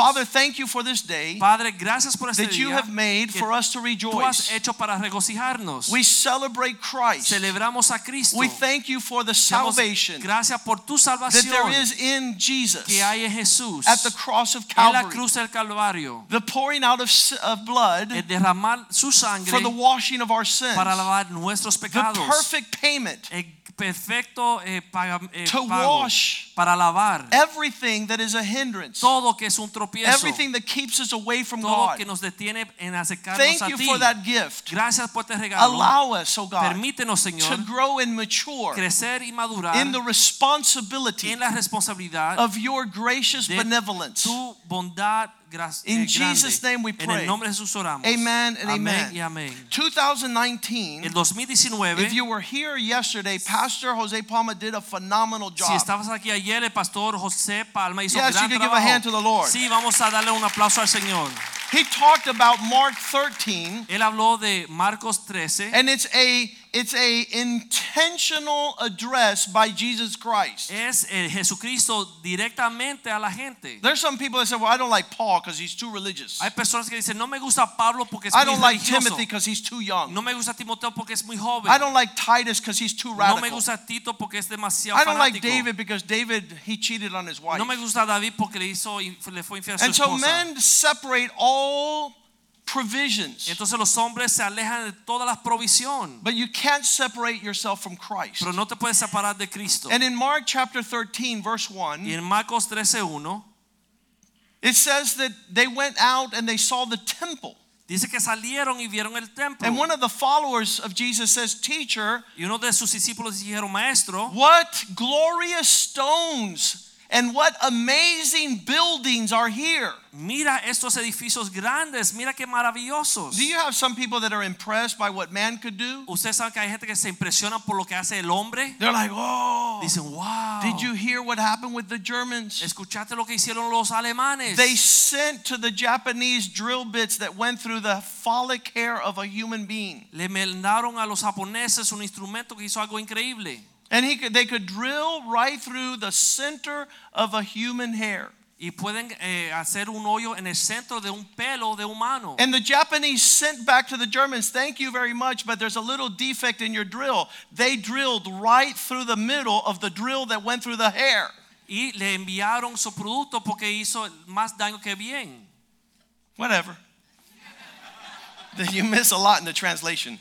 Father, thank you for this day Padre, gracias por este that you día have made for us to tú has rejoice. hecho para regocijarnos. We celebrate Christ. Celebramos a Cristo. We thank you for the salvation Gracias por tu that there is in Jesus que hay en Jesús. at the cross of en la Calvary. cruz del Calvario. The pouring out of, of blood El derramar su sangre for the washing of our sins. para lavar nuestros The perfect payment El perfecto eh, eh, to wash para lavar everything that is a hindrance. todo que es un tropiezo. Everything that keeps us away from todo God. que nos detiene en acercarnos Thank a you ti. for that gift. Gracias por este regalo. Allow us, oh God, Permítenos, to grow and mature crecer y madurar in the responsibility en la responsabilidad of your gracious benevolence. tu bondad In eh. Jesus' name we En pray. el nombre de Jesús oramos. Amen and amen. y amén. 2019, El 2019, if you were here yesterday, Pastor Jose Palma did a phenomenal si job. estabas aquí ayer, el pastor José Palma hizo Yes, gran you can give a hand to the Lord. Sí, vamos a darle un aplauso al Señor. He talked about Mark 13, Él habló de Marcos 13. and it's a it's a intentional address by Jesus Christ. Es eh, Jesucristo directamente a la gente. There's some people that say, "Well, I don't like Paul because he's too religious. Hay personas que dicen, no me gusta Pablo porque es I muy don't like religioso. Timothy because he's too young. No me gusta Timoteo porque es muy joven. I don't like Titus because he's too radical. No me gusta Tito porque es demasiado I don't like fanático. David because David he cheated on his wife." No me gusta David porque le hizo le fue infiel a su And so esposa. men separate all provisions. Entonces los hombres se alejan de toda la provisión, But you can't separate yourself from Christ. pero no te puedes separar de Cristo. And in Mark chapter 13, verse Y 1, en Marcos 13:1 it says that they went out and they saw the temple. dice que salieron y vieron el templo. And one of the followers of Jesus says, Teacher, Y uno de sus discípulos dijeron, "Maestro, what glorious stones and what amazing buildings are here. mira estos edificios grandes, mira qué maravillosos." Do you have some people that are impressed by what man could do? Ustedes saben que hay gente que se impresiona por lo que hace el hombre. They're like, oh, Dicen, "Wow." did you hear what happened with the Germans? Escuchaste lo que hicieron los alemanes. They sent to the Japanese drill bits that went through the phallic hair of a human being. Le mandaron a los japoneses un instrumento que hizo algo increíble. And he could, they could drill right through the center of a human hair. Y pueden eh, hacer un hoyo en el centro de un pelo de humano. And the Japanese sent back to the Germans, thank you very much, but there's a little defect in your drill. They drilled right through the middle of the drill that went through the hair. Y le enviaron su producto porque hizo más daño que bien. Whatever. you miss a lot in the translation.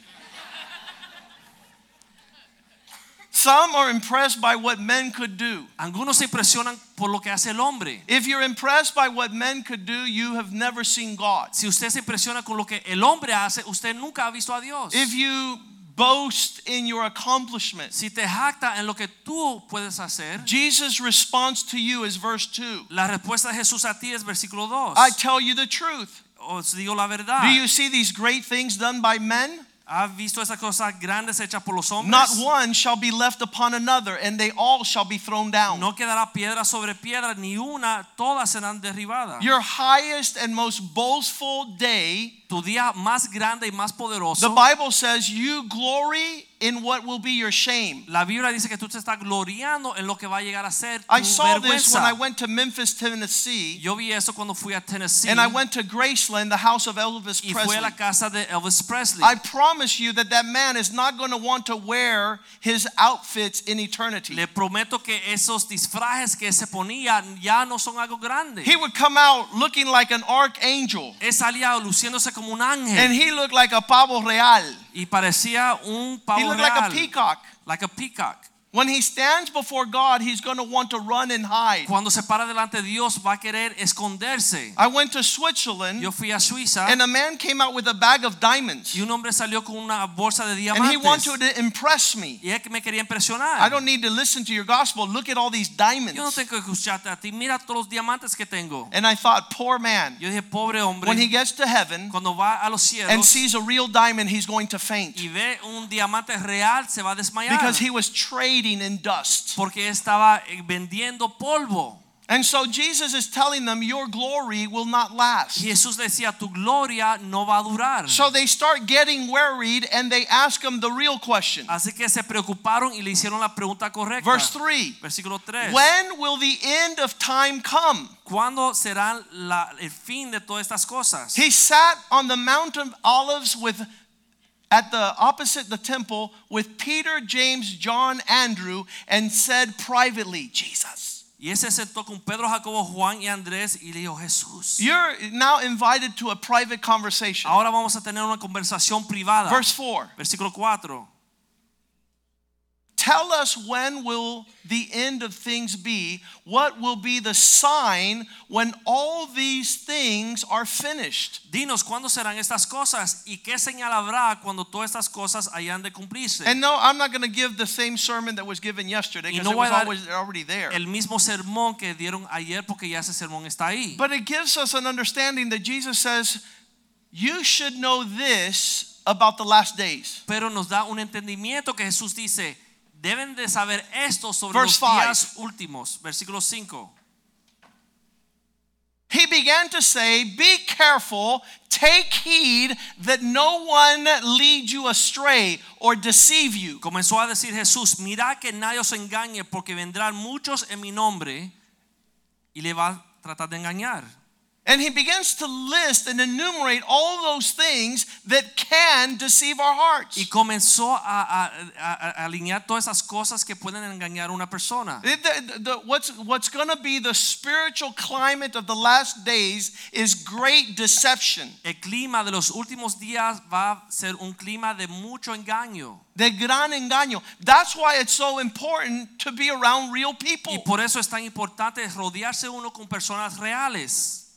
Some are impressed by what men could do. Algunos se impresionan por lo que hace el hombre. If you're impressed by what men could do, you have never seen God. Si usted se impresiona con lo que el hombre hace, usted nunca ha visto a Dios. If you boast in your accomplishments, Si te jacta en lo que tú puedes hacer, Jesus' response to you is verse 2. la respuesta de Jesús a ti es versículo 2. I tell you the truth. Os digo la verdad. Do you see these great things done by men? ¿Has visto esas cosas grandes hechas por los hombres? Not one shall be left upon another, and they all shall be thrown down. No quedará piedra sobre piedra, ni una, todas serán derribadas. Your highest and most boastful day, tu día más grande y más poderoso. the Bible says you glory in what will be your shame. La Biblia dice que tú te estás gloriando en lo que va a llegar a ser tu I saw this when I went to Memphis, Tennessee, Yo vi eso cuando fui a Tennessee and I went to Graceland, the house of Elvis y fui a la Presley. casa de Elvis Presley. I promise you that that man is not going to want to wear his outfits in eternity. Le prometo que esos disfrajes que se ponía ya no son algo grande. He would come out looking like an archangel, Él salía luciéndose como un ángel and he looked like a pavo real. y parecía un He pavo looked like a peacock. like a peacock. When he stands before God, he's going to want to run and hide. Cuando se para delante de Dios va a querer esconderse. I went to Switzerland Yo fui a Suiza and a man came out with a bag of diamonds y un hombre salió con una bolsa de diamantes. and he wanted to impress me. Y él me quería impresionar. I don't need to listen to your gospel. Look at all these diamonds. Yo no tengo que escucharte a ti. Mira todos los diamantes que tengo. And I thought, poor man. Yo dije, pobre hombre. When he gets to heaven cuando va a los cielos and sees a real diamond, he's going to faint y ve un diamante real, se va a desmayar. because he was trading in dust. porque estaba eh, vendiendo polvo. And so Jesus is telling them, Your glory will not last. Jesús decía, tu gloria no va a durar. So they start getting worried and they ask him the real question. Así que se preocuparon y le hicieron la pregunta correcta. Verse 3 Versículo 3. When will the end of time come? ¿Cuándo será la, el fin de todas estas cosas? He sat on the Mount of Olives with at the opposite the temple with Peter, James, John, Andrew, and said privately, Jesus. Y ese se sentó con Pedro, Jacobo, Juan y Andrés y le dijo, Jesús. You're now invited to a private conversation. Ahora vamos a tener una conversación privada. Verse 4. Versículo 4. Tell us when will the end of things be? What will be the sign when all these things are finished? Dinos cuándo serán estas cosas y qué señal habrá cuando todas estas cosas hayan de cumplirse. And no, I'm not going to give the same sermon that was given yesterday because no it was always already there. El mismo sermón que dieron ayer porque ya ese sermón está ahí. But it gives us an understanding that Jesus says, You should know this about the last days. Pero nos da un entendimiento que Jesús dice, deben de saber esto sobre Verse los five. días últimos. Versículo 5. He began to say, Be careful, take heed that no one lead you astray or deceive you. Comenzó a decir Jesús, mira que nadie os engañe porque vendrán muchos en mi nombre y le va a tratar de engañar. And he begins to list and enumerate all those things that can deceive our hearts. Y comenzó a, a- a- a alinear todas esas cosas que pueden engañar a una persona. The- the- the- what's what's going to be the spiritual climate of the last days is great deception, El clima de los últimos días va a ser un clima de mucho engaño. de gran engaño. That's why it's so important to be around real people. Y por eso es tan importante rodearse uno con personas reales.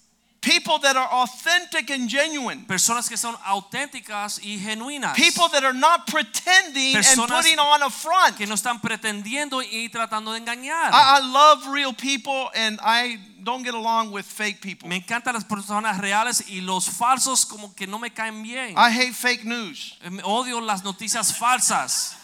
People that are authentic and genuine. Personas que son auténticas y genuinas. People that are not pretending and putting on a front. que no están pretendiendo y tratando de engañar. I, I love real people and I don't get along with fake people. Me encantan las personas reales y los falsos como que no me caen bien. I hate fake news. Eh, Odio las noticias falsas.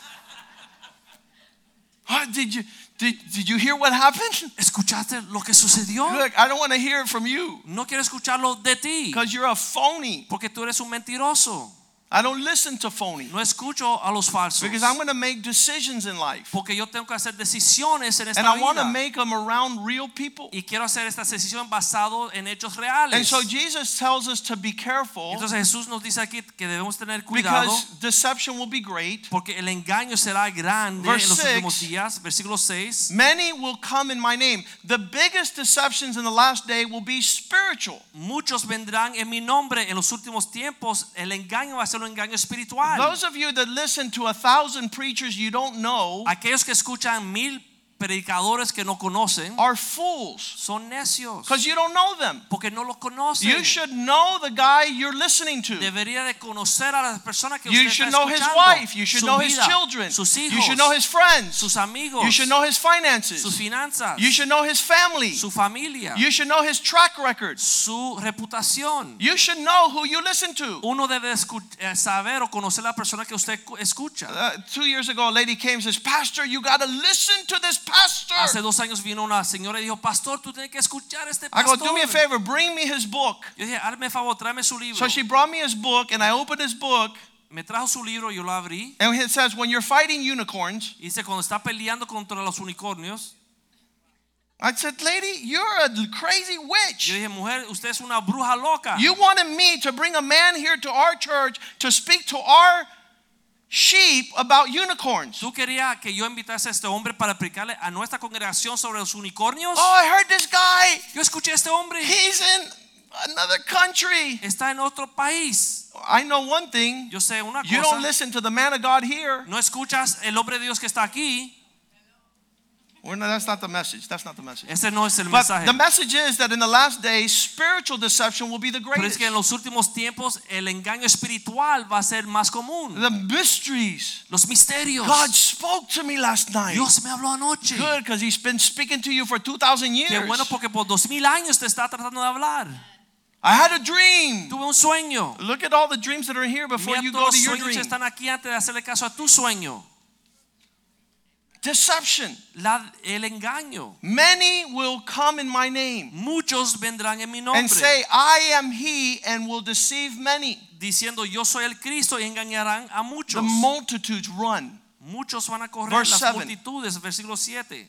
Did you did, did you hear what happened? ¿Escuchaste lo que sucedió? Look, I don't want to hear it from you No quiero escucharlo de ti. because you're a phony. Porque tú eres un mentiroso. I don't listen to phony No escucho a los falsos. because I'm going to make decisions in life. Porque yo tengo que hacer decisiones en esta And I want to make them around real people. Y quiero hacer esta decisión basado en hechos reales. And so Jesus tells us to be careful Entonces Jesús nos dice aquí que debemos tener cuidado because deception will be great. porque el engaño será grande Verse en los six. últimos días. Versículo 6. Many will come in my name. The biggest deceptions in the last day will be spiritual. Muchos vendrán en mi nombre en los últimos tiempos. El engaño va a ser un engaño espiritual. Those of you that listen to a thousand preachers you don't know Aquellos que escuchan mil predicadores que no conocen are fools son necios because you don't know them. porque no los conocen. You should know the guy you're listening to. Debería de conocer a las personas que You should know his wife. You should know his children. sus hijos, You should know his friends. sus amigos, You should know his finances. sus finanzas, You should know his family. su familia, You should know his track record. su reputación. You should know who you listen to. Uno debe eh, saber o conocer la persona que usted escucha. Uh, two years ago, a lady came and says, Pastor, you got to listen to this pastor. Hace dos años vino una señora y dijo, pastor, tú tienes que escuchar a este I go, do me a favor, bring me his book. Yo dije, hazme favor, tráeme su libro. So she brought me his book, and I opened his book, Me trajo su libro, yo lo abrí. and it says, When you're fighting unicorns, Y dice, cuando está peleando contra los unicornios, I said, Lady, you're a crazy witch. yo dije, mujer, usted es una bruja loca. You wanted me to bring a man here to our church to speak to our sheep about unicorns. ¿Tú querías que yo invitase a este hombre para explicarle a nuestra congregación sobre los unicornios? Oh, I heard this guy. Yo escuché a este hombre. He's in another country. Está en otro país. I know one thing. Yo sé una cosa. You don't listen to the man of God here. No escuchas el hombre de Dios que está aquí. Well, no, that's not the message. That's not the message. Ese no es el But mensaje. the message is that in the last days, spiritual deception will be the Pero es greatest. que en los últimos tiempos el engaño espiritual va a ser más común. The mysteries. Los misterios. God spoke to me last night. Dios me habló anoche. Good, because He's been speaking to you for 2,000 years. Qué bueno porque por dos mil años te está tratando de hablar. I had a dream. Tuve un sueño. Look at all the dreams that are here before Mira you go to your dream. están aquí antes de hacerle caso a tu sueño. Deception. La- el engaño. Many will come in my name Muchos vendrán en mi nombre and say, I am He, and will deceive many. diciendo yo soy el Cristo y engañarán a muchos. The multitudes run. Muchos van a correr Verse las seven. multitudes, versículo 7.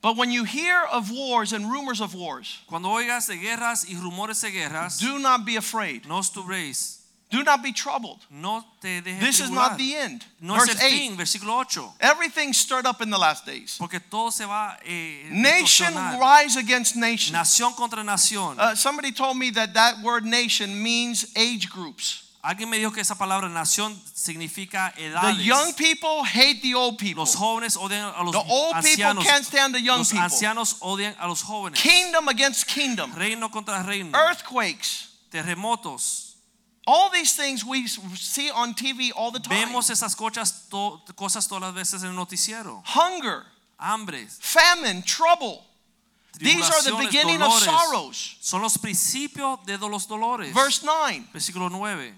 But when you hear of wars and rumors of wars, Cuando oigas de guerras y rumores de guerras, do not be afraid. no estuvéis, Do not be troubled. no te dejes This is not the end. No es Verse el 8. fin, versículo 8. Everything stirred up in the last days. Porque todo se va eh, Nation distorsionar. rise against nation. Nación contra nación. Uh, somebody told me that that word nation means age groups. Alguien me dijo que esa palabra nación significa The young people hate the old people. Los jóvenes odian a los The old people can't stand the young Los people. ancianos odian a los jóvenes. Kingdom against kingdom. Reino contra reino. Earthquakes. Terremotos. All these things we see on TV all the time. Vemos esas cosas, to- cosas todas las veces en el noticiero. Hunger, Hambres. famine, trouble. These are the beginning of sorrows. Son los principios de los dolores. Verse 9. Versículo 9.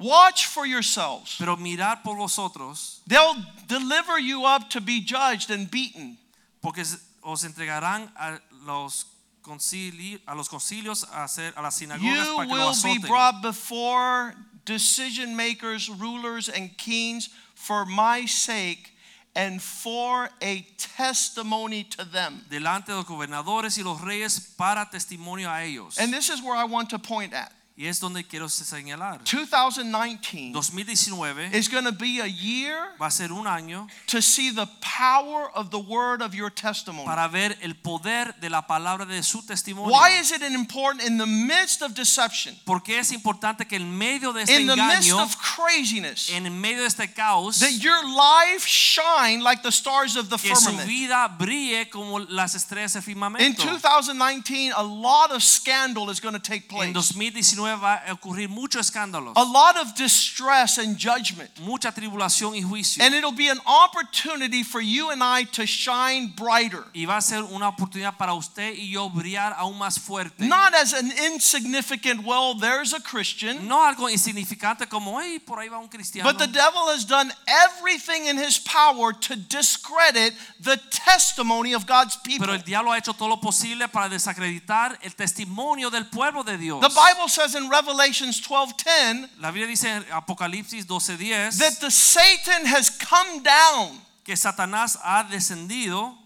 Watch for yourselves. Pero mirad por vosotros, They'll deliver you up to be judged and beaten. porque os entregarán a los concili- a los concilios a hacer a las sinagogas You para que lo will be azoten. brought before decision makers, rulers, and kings for my sake and for a testimony to them. delante de los gobernadores y los reyes para testimonio a ellos. And this is where I want to point at. Y es donde quiero señalar. 2019 2019 is going to be a year va a ser un año to see the power of the word of your testimony. para ver el poder de la palabra de su testimonio. Why is it important in the midst of deception, Porque es importante que en medio de este in the midst of craziness, en medio de este caos, that your life shine like the stars of the que su firmament? vida brille como las estrellas del In 2019, a lot of scandal is going to take En place. 2019 va a ocurrir muchos escándalos, A lot of distress and judgment. mucha tribulación y juicio. And it'll be an opportunity for you and I to shine brighter. Y va a ser una oportunidad para usted y yo brillar aún más fuerte. Not as an insignificant, well, there's a Christian. No algo insignificante como, hey, por ahí va un cristiano. But the devil has done everything in his power to discredit the testimony of God's people. Pero el diablo ha hecho todo lo posible para desacreditar el testimonio del pueblo de Dios. The Bible says in Revelations 12:10 La Biblia dice en Apocalipsis 12:10 that the Satan has come down. que Satanás ha descendido.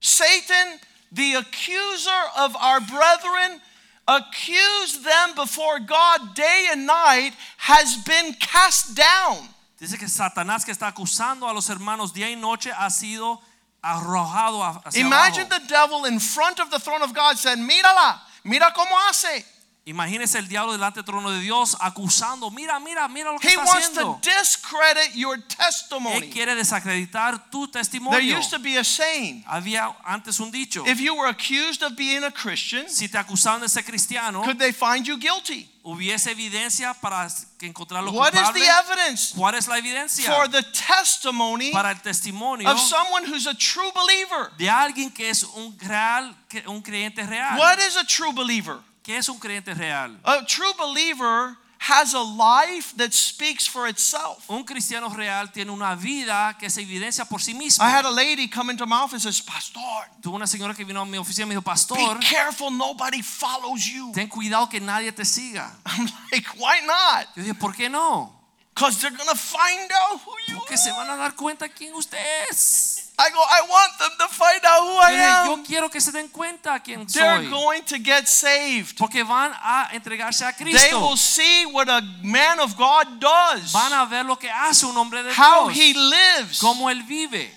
Satan, the accuser of our brethren, accused them before God day and night, has been cast down. Dice que Satanás que está acusando a los hermanos día y noche ha sido arrojado hacia Imagine abajo. the devil in front of the throne of God said, Mírala, mira cómo hace. Imagínese el diablo delante del trono de Dios acusando, mira, mira, mira lo que He está wants to discredit your Él testimony. quiere desacreditar tu There testimonio. used to be a saying Había antes un dicho, if you were accused of being a Christian, si te acusaban de ser cristiano, could they find you guilty? hubiese evidencia para que encontrar los What is the evidence ¿Cuál es la evidencia? for the testimony para el testimonio of someone who's a true believer? de alguien que es un real, que- un creyente real. What is a true believer? ¿Qué es un creyente real? A true believer has a life that speaks for itself. Un cristiano real tiene una vida que se evidencia por sí mismo. I had a lady come into my office and says, Pastor, Tuve una señora que vino a mi oficina y me dijo, pastor, be careful nobody follows you. ten cuidado que nadie te siga. I'm like, why not? Yo dije, ¿por qué no? Because they're to find out who you Porque se van a dar cuenta quién usted es. I go, I want them to find out who I dije, yo am. quiero que se den cuenta quién They're going to get saved. Porque van a entregarse a They will see what a man of God does, Van a ver lo que hace un hombre de how Dios. he lives. Cómo él vive.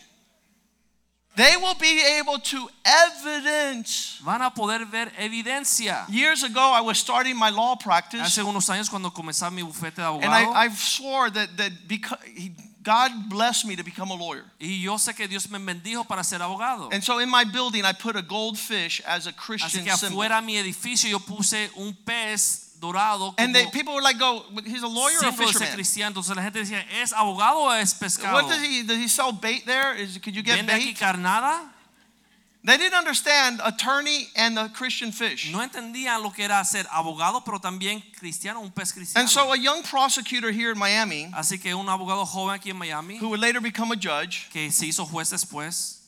They will be able to evidence. Van a poder ver evidencia. Years ago, I was starting my law practice, Hace unos años cuando comenzaba mi bufete de and I, I swore that, that because he, God blessed me to become a lawyer. Y yo sé que Dios me bendijo para ser abogado. And so in my building, I put a goldfish as a Christian Así que symbol. afuera de mi edificio yo puse un pez dorado And they, people were like, "Go, he's a lawyer or a símbolo de ser fisherman? cristiano. Entonces la gente decía, ¿es abogado o es pescado? What does he? Does he sell bait there? Is could you get bait?" carnada? They didn't understand attorney and the Christian fish. No entendían lo que era ser abogado, pero también cristiano, un pez cristiano. And so a young prosecutor here in Miami, Así que un abogado joven aquí en Miami, who would later become a judge, que se hizo juez después,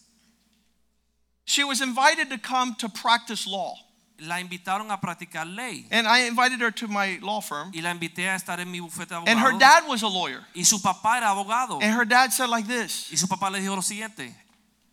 she was invited to come to practice law. la invitaron a practicar ley. And I invited her to my law firm. Y la invité a estar en mi bufete de And her dad was a lawyer. Y su papá era abogado. And her dad said like this, Y su papá le dijo lo siguiente,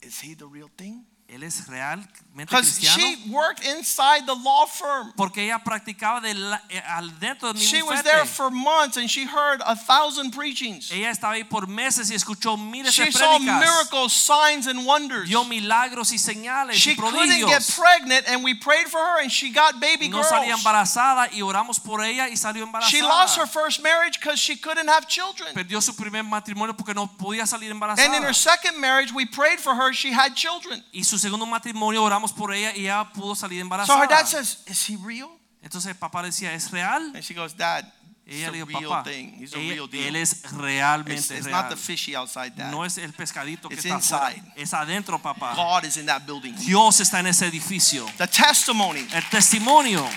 "Is he the real thing?" Él es realmente cristiano. she worked inside the law firm. Porque ella practicaba de la- eh, al dentro de mi She was there for months and she heard a thousand preachings. Ella estaba ahí por meses y escuchó miles de She saw miracles, signs, and wonders. Vio milagros y señales She y couldn't get pregnant, and we prayed for her, and she got baby no girls. salía embarazada y oramos por ella y salió embarazada. She lost her first marriage because she couldn't have children. Perdió su primer matrimonio porque no podía salir And in her second marriage, we prayed for her. She had children. y su segundo matrimonio oramos por ella y ella pudo salir So embarazada. her dad says, "Is he real?" Entonces el papá decía, ¿es real? And she goes, "Dad, it's Ella a le dijo, real papá, thing. He's a ella- real deal. él es It's, realmente it's real. not the fishy outside, Dad. no es el pescadito que It's está afuera. inside. Es adentro, papá. God is in that building." Dios está en ese edificio. The testimony. El testimonio.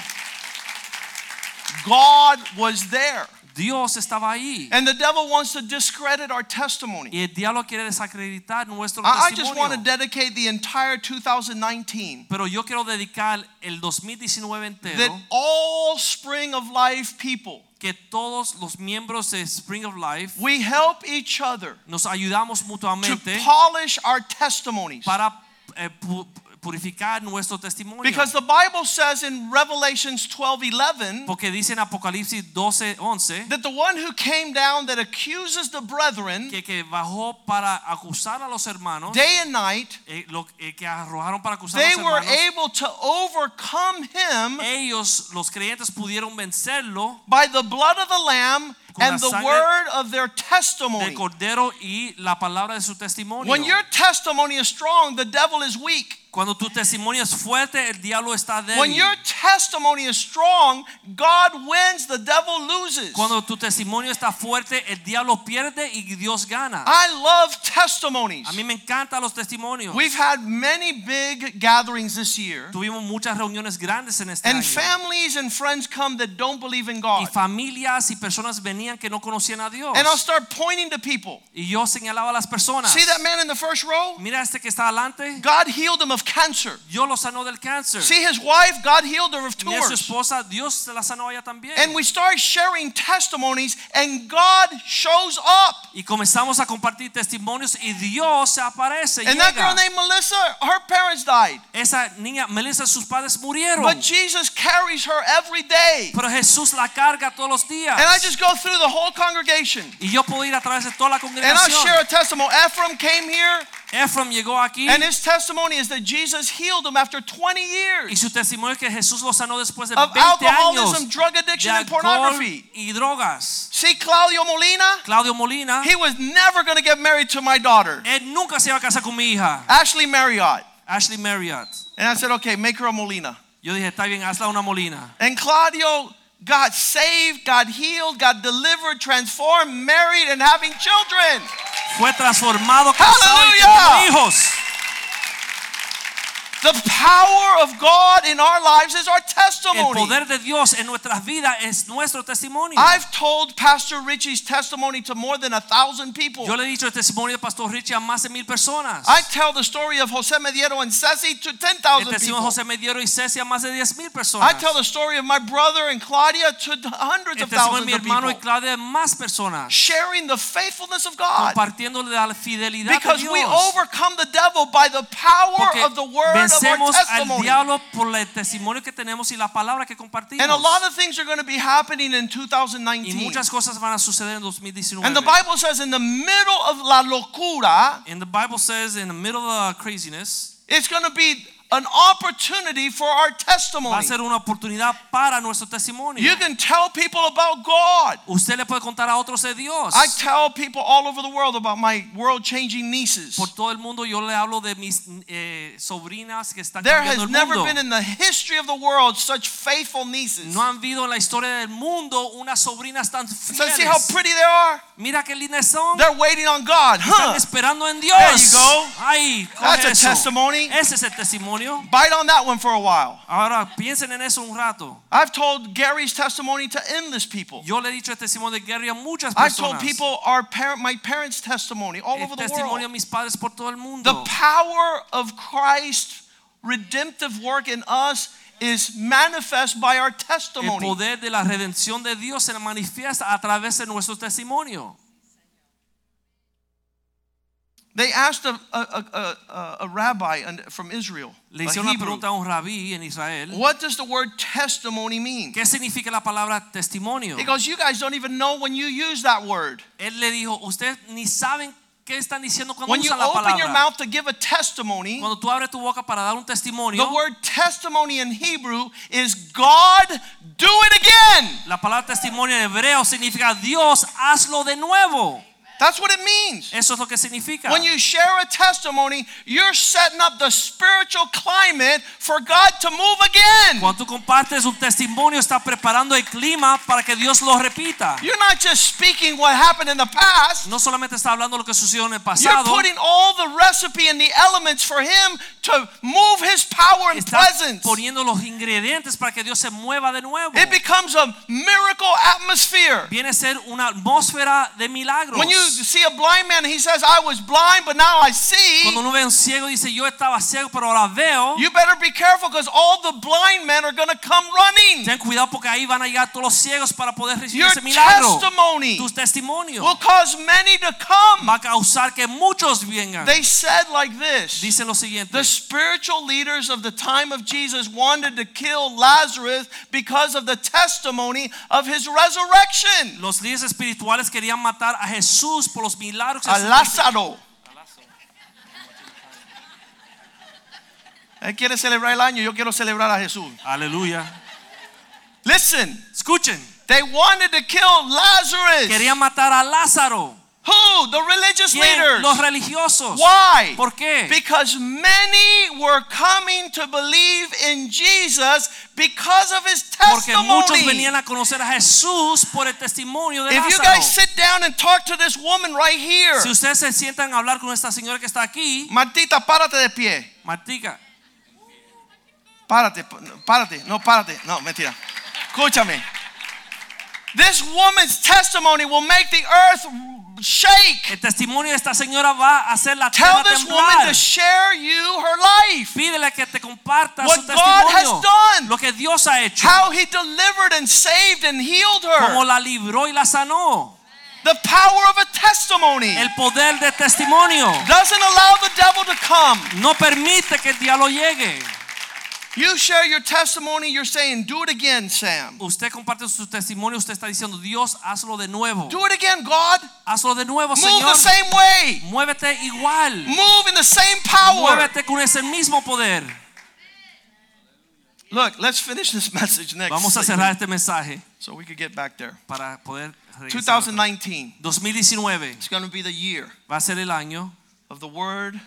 God was there. Dios estaba ahí. And the devil wants to discredit our testimony. Y el diablo quiere desacreditar nuestro I, I just want to dedicate the entire 2019 Pero yo quiero dedicar el 2019 that all Spring of Life people, que todos los miembros de Spring of Life we help each other nos ayudamos to mutuamente polish our testimonies. para eh, purificar nuestro testimonio. Because the Bible says in Revelations 12 11 Porque dice en Apocalipsis 12, 11 that the one who came down that accuses the brethren que, que bajó para acusar a los hermanos, day and night, eh, lo, eh, que arrojaron para acusar they a los were able to overcome him ellos, los creyentes, pudieron vencerlo by the blood of the Lamb Con la and the sangre word of their del testimony. Cordero y la palabra de su testimonio. When your testimony is strong, the devil is weak. Cuando tu testimonio es fuerte, el diablo está When débil. your testimony is strong, God wins, the devil loses. Cuando tu testimonio está fuerte, el diablo pierde y Dios gana. I love testimonies. A mí me encantan los testimonios. We've had many big gatherings this year, Tuvimos muchas reuniones grandes en este and año. families and friends come that don't believe in God. Y familias y personas venían que no conocían a Dios. And I'll start pointing to people. Y yo señalaba a las personas. See that man in the first row? Mira este que está adelante. God healed him of cancer. Yo lo sanó del cáncer. See his wife? God healed her of tumors. Mira su esposa, Dios se la sanó ella también. And we start sharing testimonies, and God shows up. y comenzamos a compartir testimonios y Dios se aparece. And that girl named Melissa, her parents died. Esa niña, Melissa, sus padres murieron. But Jesus carries her every day. pero Jesús la carga todos los días. And I just go through the whole congregation. y yo puedo ir a través de toda la And I'll share a testimony. Ephraim came here, Ephraim llegó aquí and his testimony is that Jesus healed him after 20 y years su testimonio es que Jesús lo sanó después de of 20 alcoholism, años drug de addiction, and pornography. y drogas. See Claudio Molina? Claudio Molina, He was never going to get married to my daughter, él nunca se iba a casar con mi hija, Ashley Marriott. Ashley Marriott. And I said, okay, make her a Molina. Yo dije, está bien, hazla una Molina. And Claudio got saved, God healed, God delivered, transformed, married, and having children. Fue transformado, casado y Hallelujah. tuvo hijos. The power of God in our lives is our testimony. El poder de Dios en nuestras vidas es nuestro testimonio. I've told Pastor Richie's testimony to more than a thousand people. Yo le he dicho el testimonio de Pastor Richie a más de mil personas. I tell the story of Jose Mediero and Ceci to El 10,000 testimonio de people. José Mediero y Ceci a más de diez mil personas. I tell the story of my brother and Claudia to hundreds of thousands mi of hermano y people. Claudia a más personas. Sharing the faithfulness of God. Compartiéndole la fidelidad Because de we overcome the devil by the power Porque of the word of vencemos al diablo por el testimonio que tenemos y la palabra que compartimos. And a lot of things are going to be happening in y 2019. muchas cosas van a suceder en 2019. And the Bible says in the middle of la locura, And the Bible says in the middle of the craziness, it's going to be an opportunity for our testimony. Va a ser una oportunidad para nuestro testimonio. You can tell people about God. Usted le puede contar a otros de Dios. I tell people all over the world about my world changing nieces. Por todo el mundo yo le hablo de mis eh, sobrinas que están There cambiando has never been in the history of the world such faithful nieces. No han habido en la historia del mundo unas sobrinas tan So see how pretty they are? Mira qué lindas son. They're waiting on God. Están esperando en Dios. There you go. Coge That's a eso. testimony. Ese es el testimonio. Bite on that one for a while. Ahora piensen en eso un rato. I've told Gary's testimony to endless people. Yo le he dicho el testimonio de Gary a muchas I've told people our parent, my parents' testimony all el over the testimonio world. mis padres por todo el The power of Christ's redemptive work in us is manifest by our El testimony. poder de la redención de Dios se manifiesta a través de nuestro testimonio. They asked a, a, a, a, rabbi from Israel, Le hicieron una pregunta a un rabí en Israel. what does the word testimony mean? ¿Qué significa la palabra testimonio? He goes, you guys don't even know when you use that word. Él le dijo, ustedes ni saben qué están diciendo cuando When you usan la open your mouth to give a testimony, Cuando tú abres tu boca para dar un testimonio, the word testimony in Hebrew is God, do it again. la palabra testimonio en hebreo significa Dios, hazlo de nuevo. That's what it means. Eso es lo que significa. When you share a testimony, you're setting up the spiritual climate for God to move again. Cuando tú compartes un testimonio, estás preparando el clima para que Dios lo repita. You're not just speaking what happened in the past. No solamente está hablando lo que sucedió en el You're putting all the recipe and the elements for Him to move His power and estás presence. poniendo los ingredientes para que Dios se mueva de nuevo. It becomes a miracle atmosphere. Viene a ser una atmósfera de milagros. When you see a blind man, he says, I was blind, but now I see. Cuando uno ve a un ciego dice yo estaba ciego pero ahora veo, You better be careful because all the blind men are going to come running. ten cuidado porque ahí van a llegar todos los ciegos para poder recibir Your ese milagro. testimony Tu testimonio will cause many to come. va a causar que muchos vengan. They said like this Dicen lo siguiente. The spiritual leaders of the time of Jesus wanted to kill Lazarus because of the testimony of his resurrection. Los líderes espirituales querían matar a Jesús por los milagros. A Jesús- Lázaro. Él quiere celebrar el año, yo quiero celebrar a Jesús. Aleluya. Listen, Escuchen. they wanted to kill Lazarus. Querían matar a Lázaro. Who? The religious ¿Quién? leaders. Los religiosos. Why? ¿Por qué? Because many were coming to believe in Jesus because of his Porque muchos testimony. venían a conocer a Jesús por el testimonio de If you guys sit down and talk to this woman right here, Si ustedes se sientan a hablar con esta señora que está aquí, Martita, párate de pie. Martica, Párate, párate, no, párate. No, mentira. Escúchame. This woman's testimony will make the earth shake. el testimonio de esta señora va a hacer la Tell this woman to share you her life. Pídele que te comparta What su God has testimonio. done. Lo que Dios ha hecho. How he delivered and saved and healed her. Her. la libró y la sanó. The power of a testimony El poder de testimonio doesn't allow the devil to come. no permite que el diablo llegue. You share your testimony, you're saying, Do it again, Sam. Usted comparte su testimonio, usted está diciendo, Dios, hazlo de nuevo. Do it again, God. Hazlo de nuevo, Move Señor. the same way. Muévete igual. Move in the same power. Muévete con ese mismo poder. Look, let's finish this message next. Vamos a cerrar este mensaje so we could get back there. para poder regresar. 2019 2019 is going to be the year va a ser el año of the word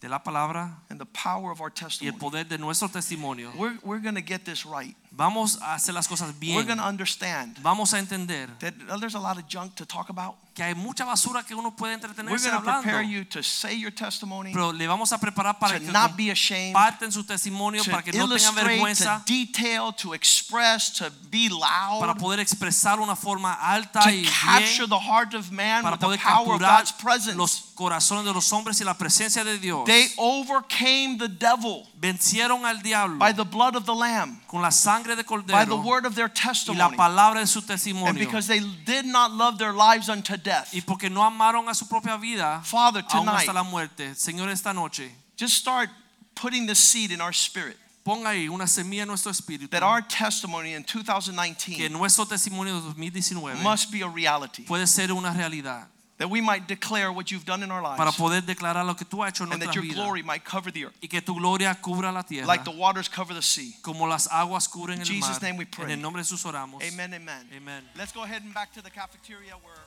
de la palabra and the power of our y el testimony. poder de nuestro testimonio. We're, we're going to get this right. Vamos a hacer las cosas We're going to understand Vamos a entender that uh, there's a lot of junk to talk about. que hay mucha basura que uno puede We're entretenerse going to prepare you to say your testimony, Pero le vamos a preparar para to que not be ashamed, comparten su testimonio to para que no tengan illustrate, to detail, to express, to be para loud, poder expresar una forma alta to y capture bien, the heart of man para with the poder power of God's presence. los corazones de los hombres y la presencia de Dios. They overcame the devil Vencieron al diablo by the blood of the Lamb, con la sangre de by the word of their y la testimony, palabra de su and because they did not love their lives unto death. Y porque no amaron a su propia vida, Father, aún tonight, hasta la muerte. Señor, esta noche, just start putting the seed in our spirit ponga ahí una semilla en nuestro espíritu. that our testimony in Que nuestro testimonio de 2019 must be a reality. puede ser una realidad. That we might declare what you've done in our lives. para poder declarar lo que tú has hecho en and that your vida glory might cover the earth y que tu gloria cubra la tierra like the waters cover the sea. como las aguas cubren In el Jesus' mar. name we pray. En el nombre de Jesús oramos. Amen, amen. Amen. Let's go ahead and back to the cafeteria where